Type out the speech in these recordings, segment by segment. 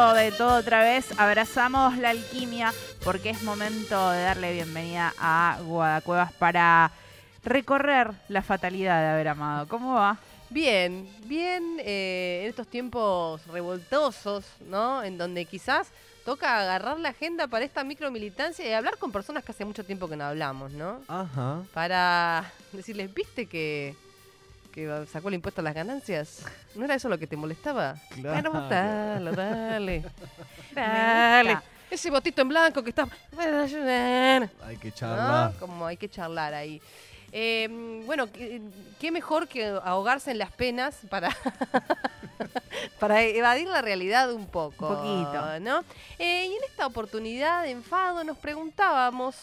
momento de todo otra vez. Abrazamos la alquimia porque es momento de darle bienvenida a Guadacuevas para recorrer la fatalidad de haber amado. ¿Cómo va? Bien, bien eh, en estos tiempos revoltosos, ¿no? En donde quizás toca agarrar la agenda para esta micromilitancia y hablar con personas que hace mucho tiempo que no hablamos, ¿no? Ajá. Para decirles, ¿viste que, que sacó el impuesto a las ganancias? ¿No era eso lo que te molestaba? Claro. Bueno, dale, dale. Ese botito en blanco que está... Hay que ¿no? charlar. Como hay que charlar ahí. Eh, bueno, qué, qué mejor que ahogarse en las penas para, para evadir la realidad un poco. Un poquito. ¿no? Eh, y en esta oportunidad de enfado nos preguntábamos.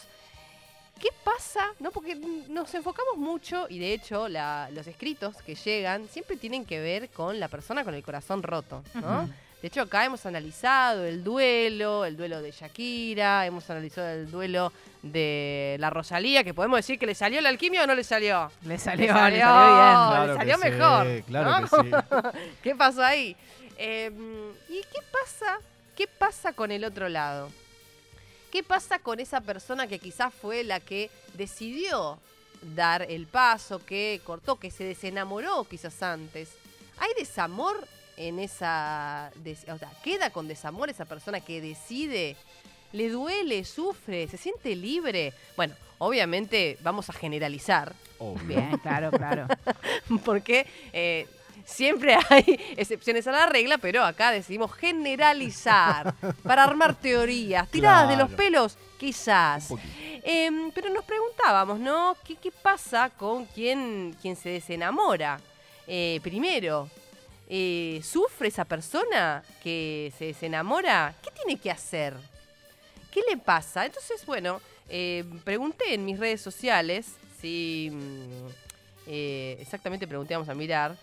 ¿Qué pasa? ¿No? Porque nos enfocamos mucho, y de hecho la- los escritos que llegan siempre tienen que ver con la persona con el corazón roto, ¿no? De hecho, acá hemos analizado el duelo, el duelo de Shakira, hemos analizado el duelo de la Rosalía, que podemos decir que le salió la alquimia o no le salió. Le salió, Le le salió. bien. le salió que mejor, Sí, claro ¿no? que sí. ¿Qué pasó ahí? Eh, ¿Y qué pasa? ¿Qué pasa con el otro lado? ¿Qué pasa con esa persona que quizás fue la que decidió dar el paso, que cortó, que se desenamoró quizás antes? ¿Hay desamor en esa... des- o sea, ¿queda con desamor esa persona que decide? ¿Le duele, sufre, se siente libre? Bueno, obviamente vamos a generalizar, Obvio. Bien, claro, claro. porque eh, siempre hay excepciones a la regla, pero acá decidimos generalizar para armar teorías, tiradas de los pelos, quizás. Em, pero nos preguntábamos, ¿no? ¿Qué, qué pasa con quien, quien se desenamora? Eh, primero, eh, ¿sufre esa persona que se desenamora? ¿Qué tiene que hacer? ¿Qué le pasa? Entonces, bueno, eh, pregunté en mis redes sociales si... mm, eh, exactamente pregunté, vamos a mirar.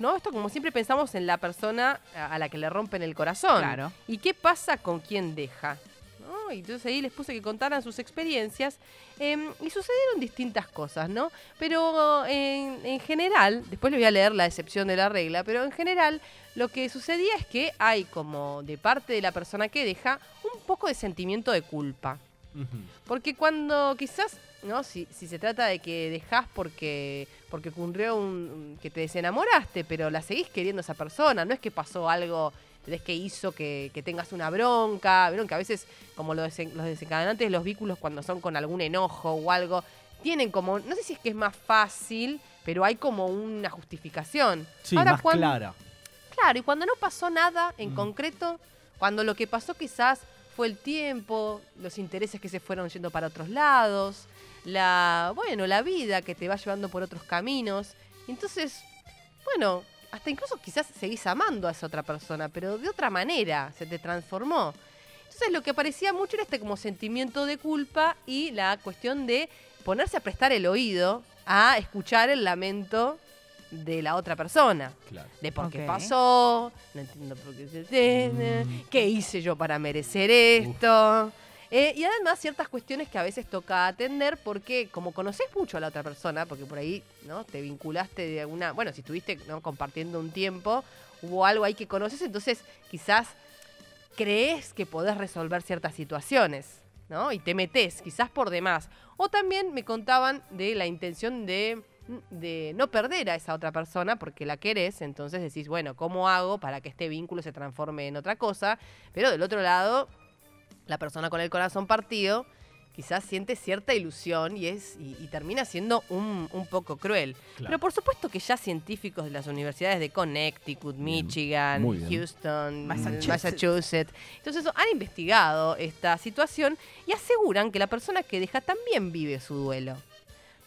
No, esto como siempre pensamos en la persona a la que le rompen el corazón. Claro. ¿Y qué pasa con quien deja? ¿No? Y entonces ahí les puse que contaran sus experiencias em, y sucedieron distintas cosas, ¿no? Pero en, en general, después les voy a leer la excepción de la regla, pero en general lo que sucedía es que hay como de parte de la persona que deja un poco de sentimiento de culpa. Porque cuando quizás, ¿no? Si, si se trata de que dejás porque, porque ocurrió un, que te desenamoraste, pero la seguís queriendo a esa persona, no es que pasó algo es que hizo que, que tengas una bronca, vieron que a veces como los, desen- los desencadenantes de los vínculos cuando son con algún enojo o algo, tienen como, no sé si es que es más fácil, pero hay como una justificación. Sí, Ahora, más clara. Claro, y cuando no pasó nada en Mm. concreto, cuando lo que pasó quizás el tiempo, los intereses que se fueron yendo para otros lados, la, bueno, la vida que te va llevando por otros caminos. Entonces, bueno, hasta incluso quizás seguís amando a esa otra persona, pero de otra manera, se te transformó. Entonces lo que aparecía mucho era este como sentimiento de culpa y la cuestión de ponerse a prestar el oído a escuchar el lamento de la otra persona Claro. de por qué pasó, no entiendo por qué se tiene, Mm. qué hice yo para merecer esto. Eh, y además ciertas cuestiones que a veces toca atender porque como conoces mucho a la otra persona, porque por ahí no te vinculaste de alguna, bueno, si estuviste ¿no? compartiendo un tiempo, hubo algo ahí que conoces, entonces quizás crees que podés resolver ciertas situaciones, ¿no? Y te metes, quizás por demás. O también me contaban de la intención de, de no perder a esa otra persona porque la querés, entonces decís, bueno, ¿cómo hago para que este vínculo se transforme en otra cosa? Pero del otro lado, la persona con el corazón partido quizás siente cierta ilusión y, es, y, y termina siendo un, un poco cruel. Claro. Pero por supuesto que ya científicos de las universidades de Connecticut, Michigan, bien. Houston, Massachusetts. Massachusetts, entonces han investigado esta situación y aseguran que la persona que deja también vive su duelo.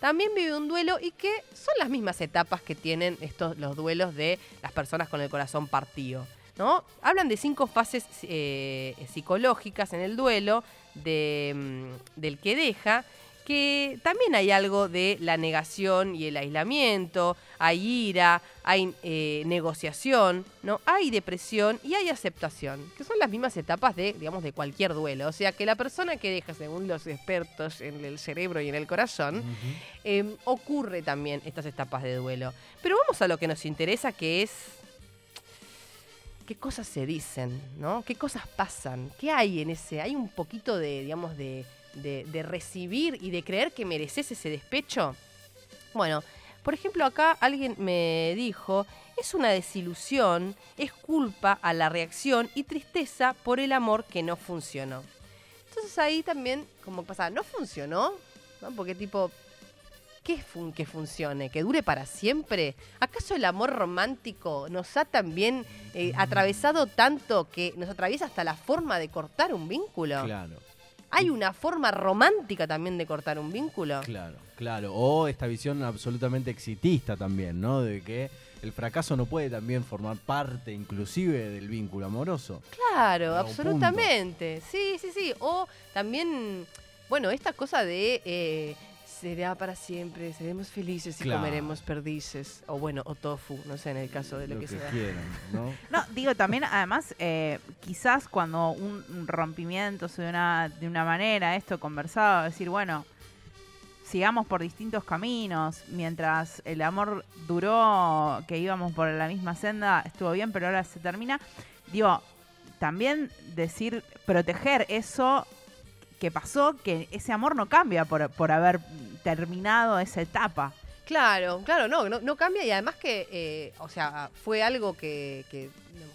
También vive un duelo y que son las mismas etapas que tienen estos los duelos de las personas con el corazón partido. ¿no? Hablan de cinco fases eh, psicológicas en el duelo de, mm, del que deja, que también hay algo de la negación y el aislamiento, hay ira, hay eh, negociación, ¿no? hay depresión y hay aceptación, que son las mismas etapas de, digamos, de cualquier duelo. O sea que la persona que deja, según los expertos en el cerebro y en el corazón, eh, ocurre también estas etapas de duelo. Pero vamos a lo que nos interesa, que es qué cosas se dicen, ¿no? ¿Qué cosas pasan? ¿Qué hay en ese? Hay un poquito de, digamos, de, de- de recibir y de creer que mereces ese despecho. Bueno, por ejemplo, acá alguien me dijo, es una desilusión, es culpa a la reacción y tristeza por el amor que no funcionó. Entonces ahí también, como pasa, no funcionó, ¿no? Porque tipo, ¿qué fun- que funcione? ¿Que dure para siempre? ¿Acaso el amor romántico nos ha también eh, atravesado tanto que nos atraviesa hasta la forma de cortar un vínculo? Claro, ¿Hay una forma romántica también de cortar un vínculo? claro, claro. O esta visión absolutamente exitista también, ¿no? De que el fracaso no puede también formar parte inclusive del vínculo amoroso. Claro, absolutamente. Sí, sí, sí. O también, bueno, esta cosa de eh, será para siempre, seremos felices y Claro. comeremos perdices. O bueno, o tofu, no sé, en el caso de lo, Lo que, que sea. quieran, ¿no? No, digo también, además, eh, quizás cuando un un rompimiento se de una, de una manera, esto conversado, decir, bueno, sigamos por distintos caminos, mientras el amor duró, que íbamos por la misma senda, estuvo bien, pero ahora se termina. Digo, también decir, proteger eso que pasó, que ese amor no cambia por, por haber terminado esa etapa. Claro, claro, no, no, no cambia y además que, eh, o sea, fue algo que, que,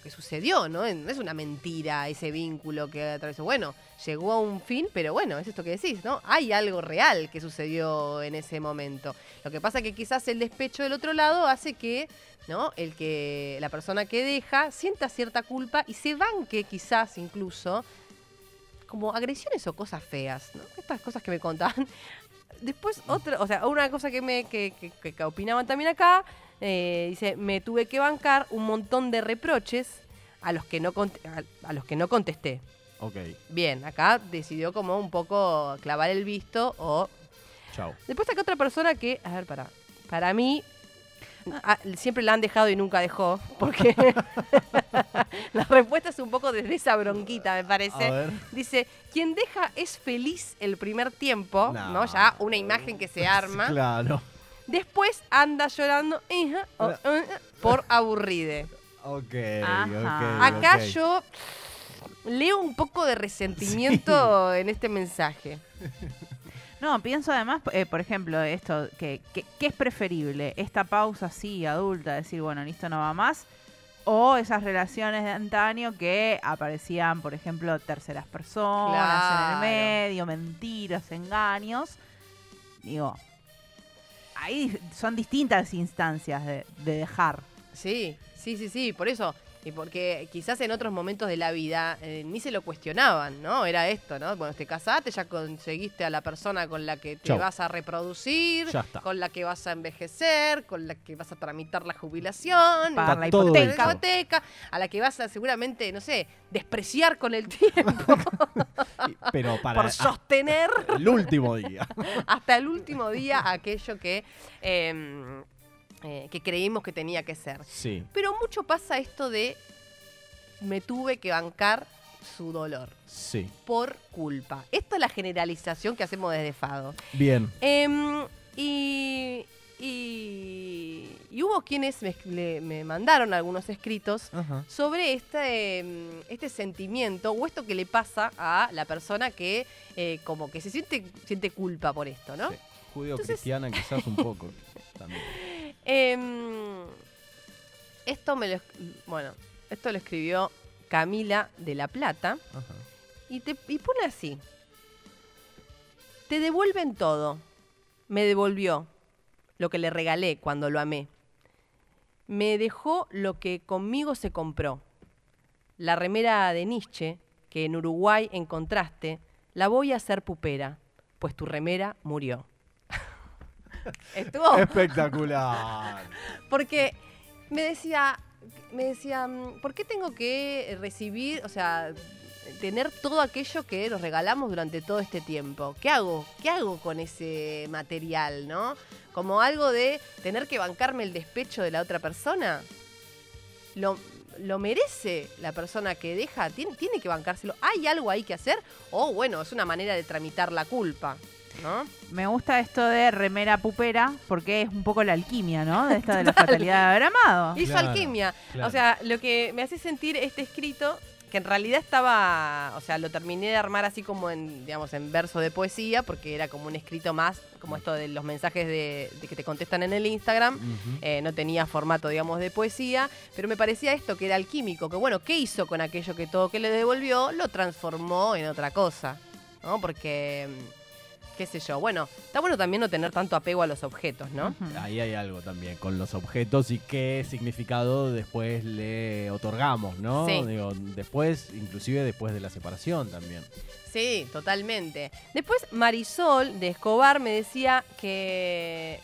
sucedió, ¿no? No es una mentira ese vínculo que atravesó. Bueno, llegó a un fin, pero bueno, es esto que decís, ¿no? Hay algo real que sucedió en ese momento. Lo que pasa que quizás el despecho del otro lado hace que, ¿no? El que la persona que deja sienta cierta culpa y se banque quizás incluso como agresiones o cosas feas, ¿no? Estas cosas que me contaban. Después otra, o sea, una cosa que me que, que- que- opinaban también acá, eh, dice, me tuve que bancar un montón de reproches a los que no a los que no contesté. Ok, Bien, acá decidió como un poco clavar el visto o chao. después acá otra persona que, a ver, para para mí ah, siempre la han dejado y nunca dejó, porque la respuesta es un poco desde esa bronquita, me A parece. ver. Dice, quien deja es feliz el primer tiempo, No. ¿no? Ya una imagen que se arma. Claro. Después anda llorando eh, por aburride. Ok, Ajá. ok. Acá yo leo un poco de resentimiento en este mensaje. No, pienso además, eh, por ejemplo, esto, que, que- ¿qué es preferible? Esta pausa así, adulta, decir, bueno, listo, no va más, o esas relaciones de antaño que aparecían, por ejemplo, terceras personas en el medio, mentiras, engaños. Digo, ahí son distintas instancias de, de dejar. Sí, sí, sí, sí, por eso. Y porque quizás en otros momentos de la vida eh, ni se lo cuestionaban, ¿no? Era esto, ¿no? Bueno, te casaste, ya conseguiste a la persona con la que te Chau. vas a reproducir, Ya está. con la que vas a envejecer, con la que vas a tramitar la jubilación, Está la hipoteca. hipoteca, a la que vas a seguramente, no sé, despreciar con el tiempo Pero para por sostener el último día. hasta el último día aquello que, eh, eh, que creímos que tenía que ser. Sí. Pero mucho pasa esto de me tuve que bancar su dolor Sí. por culpa. Esta es la generalización que hacemos desde Fado. Bien. Em, y, y, y hubo quienes me, le- me mandaron algunos escritos Ajá. sobre este, em, este sentimiento o esto que le pasa a la persona que eh, como que se siente, siente culpa por esto, ¿no? Sí. Judeo-cristiana quizás un poco también. Em, esto me lo, bueno, esto lo escribió Camila de la Plata Ajá. y, te, y pone así. Te devuelven todo. Me devolvió lo que le regalé cuando lo amé. Me dejó lo que conmigo se compró. La remera de Nietzsche que en Uruguay encontraste, la voy a hacer pupera, pues tu remera murió. Estuvo Espectacular. porque me decía, me decía, mm, ¿por qué tengo que recibir, o sea, tener todo aquello que nos regalamos durante todo este tiempo? ¿Qué hago? ¿Qué hago con ese material, no? Como algo de tener que bancarme el despecho de la otra persona. ¿Lo, lo merece la persona que deja? ¿Tiene, ¿Tiene que bancárselo? ¿Hay algo ahí que hacer? O bueno, es una manera de tramitar la culpa. ¿No? Me gusta esto de remera pupera porque es un poco la alquimia, ¿no? De esta de la fatalidad de haber amado. Hizo Claro, alquimia. claro. O sea, lo que me hace sentir este escrito, que en realidad estaba, o sea, lo terminé de armar así como en, digamos, en verso de poesía, porque era como un escrito más, como esto de los mensajes de, de que te contestan en el Instagram. Eh, no tenía formato, digamos, de poesía, pero me parecía esto que era alquímico, que bueno, ¿qué hizo con aquello que todo que le devolvió? Lo transformó en otra cosa, ¿no? Porque, qué sé yo, bueno, está bueno también no tener tanto apego a los objetos, ¿no? Ahí hay algo también con los objetos y qué significado después le otorgamos, ¿no? Sí. Digo, después, inclusive después de la separación también. Sí, totalmente. Después Marisol de Escobar me decía que,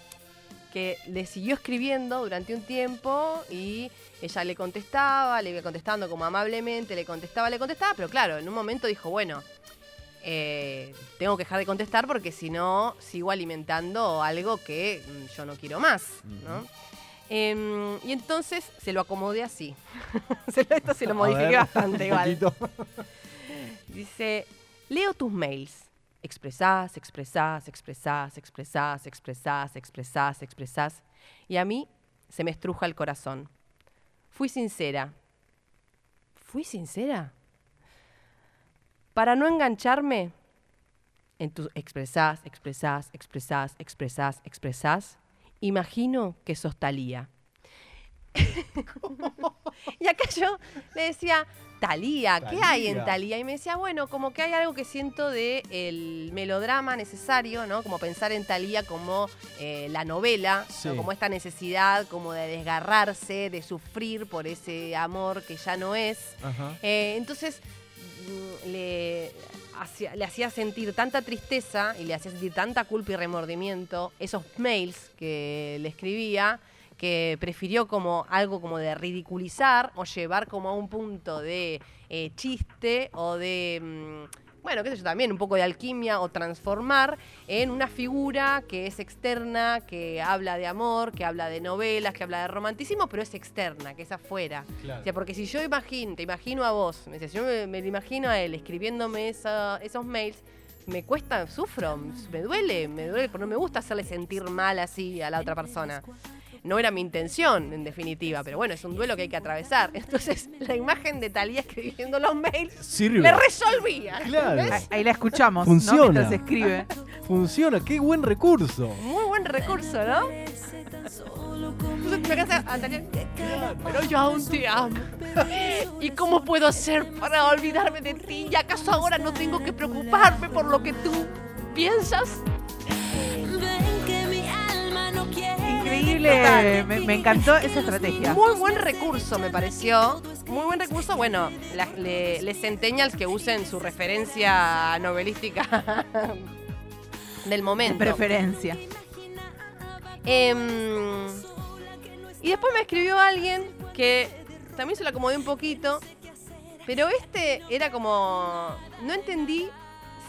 que le siguió escribiendo durante un tiempo y ella le contestaba, le iba contestando como amablemente, le contestaba, le contestaba, pero claro, en un momento dijo, bueno, eh, tengo que dejar de contestar porque si no sigo alimentando algo que mm, yo no quiero más, ¿no? Em, y entonces se lo acomodé así. Esto se lo modifiqué ver, bastante igual. Dice, leo tus mails. Expresás, expresás, expresás, expresás, expresás, expresás, expresás. Y a mí se me estruja el corazón. Fui sincera. ¿Fui sincera? Para no engancharme en tus expresás, expresás, expresás, expresás, expresás, imagino que sos Talía. y acá yo le decía, Talía, ¿qué hay en. Talía? Y me decía, bueno, como que hay algo que siento de el melodrama necesario, ¿no? Como pensar en Talía como eh, la novela, como esta necesidad como de desgarrarse, de sufrir por ese amor que ya no es. Eh, entonces le hacía, le hacía sentir tanta tristeza y le hacía sentir tanta culpa y remordimiento esos mails que le escribía que prefirió como algo como de ridiculizar o llevar como a un punto de eh, chiste o de, mm, bueno, qué sé yo, también un poco de alquimia o transformar en una figura que es externa, que habla de amor, que habla de novelas, que habla de romanticismo, pero es externa, que es afuera. Claro. O sea, porque si yo imagino, te imagino a vos, me dice, yo me, me imagino a él escribiéndome esa- esos mails, me cuesta, sufro, me duele, me duele, porque no me gusta hacerle sentir mal así a la otra persona. No era mi intención, en definitiva, pero bueno, es un duelo que hay que atravesar. Entonces, la imagen de Talía escribiendo los mails Sirve. le resolvía. Claro. Ahí, ahí la escuchamos, Funciona. ¿no? Mientras escribe. Funciona, qué buen recurso. Muy buen recurso, ¿no? Entonces me quedé a Talía, pero yo aún te amo. ¿Y cómo puedo hacer para olvidarme de ti? ¿Y acaso ahora no tengo que preocuparme por lo que tú piensas? Increíble, me, me encantó esa estrategia. Muy buen recurso, me pareció. Muy buen recurso. Bueno, la- le- les centennials que usen su referencia novelística del En momento. preferencia. Em, y después me escribió alguien que también se lo acomodé un poquito, pero este era como. No entendí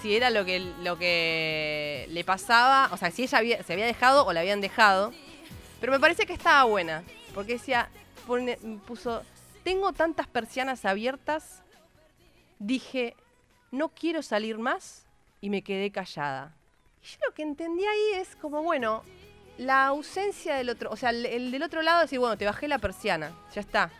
si era lo que, lo que le pasaba, o sea, si ella había- se había dejado o la habían dejado, pero me parece que estaba buena, porque decía, pone- puso, tengo tantas persianas abiertas, dije, no quiero salir más y me quedé callada. Y yo lo que entendí ahí es como, bueno, la ausencia del otro, o sea, el, el del otro lado decir, bueno, te bajé la persiana, ya está.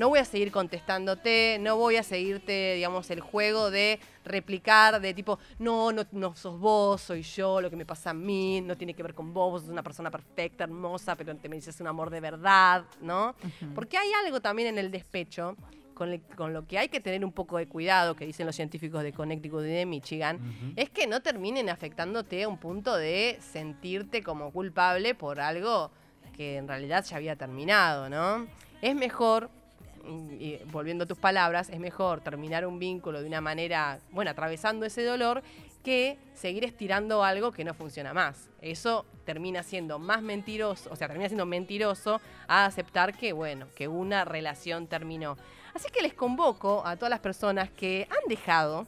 No voy a seguir contestándote, no voy a seguirte, digamos, el juego de replicar, de tipo, no, no, no sos vos, soy yo, lo que me pasa a mí, no tiene que ver con vos, vos sos una persona perfecta, hermosa, pero te me dices un amor de verdad, ¿no? Porque hay algo también en el despecho con, con lo que hay que tener un poco de cuidado, que dicen los científicos de Connecticut y de Michigan, es que no terminen afectándote a un punto de sentirte como culpable por algo que en realidad ya había terminado, ¿no? Es mejor, y volviendo a tus palabras, es mejor terminar un vínculo de una manera, bueno, atravesando ese dolor, que seguir estirando algo que no funciona más. Eso termina siendo más mentiroso, o sea, termina siendo mentiroso a aceptar que, bueno, que una relación terminó. Así que les convoco a todas las personas que han dejado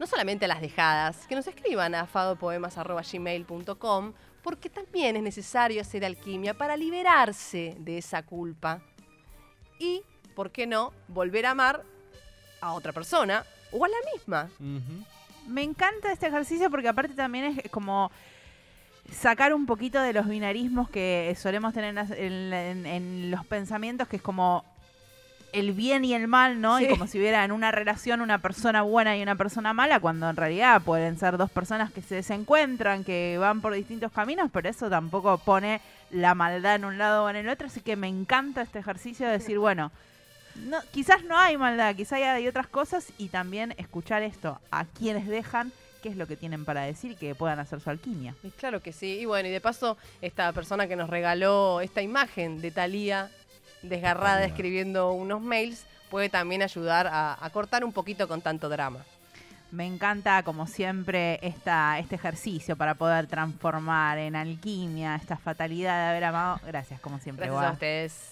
no solamente a las dejadas, que nos escriban a fadopoemas.gmail.com, porque también es necesario hacer alquimia para liberarse de esa culpa. Y, ¿por qué no?, volver a amar a otra persona o a la misma. Me encanta este ejercicio porque aparte también es como sacar un poquito de los binarismos que solemos tener en, las- en- en- en los pensamientos, que es como el bien y el mal, ¿no? Sí. Y como si hubiera en una relación una persona buena y una persona mala, cuando en realidad pueden ser dos personas que se desencuentran, que van por distintos caminos, pero eso tampoco pone la maldad en un lado o en el otro, así que me encanta este ejercicio de decir, bueno, no, quizás no hay maldad, quizás hay otras cosas y también escuchar esto a quienes dejan qué es lo que tienen para decir y que puedan hacer su alquimia. Y Claro que sí. Y bueno, y de paso, esta persona que nos regaló esta imagen de Talía desgarrada escribiendo unos mails puede también ayudar a, a cortar un poquito con tanto drama. Me encanta, como siempre, esta, este ejercicio para poder transformar en alquimia esta fatalidad de haber amado. Gracias, como siempre. Gracias a ustedes.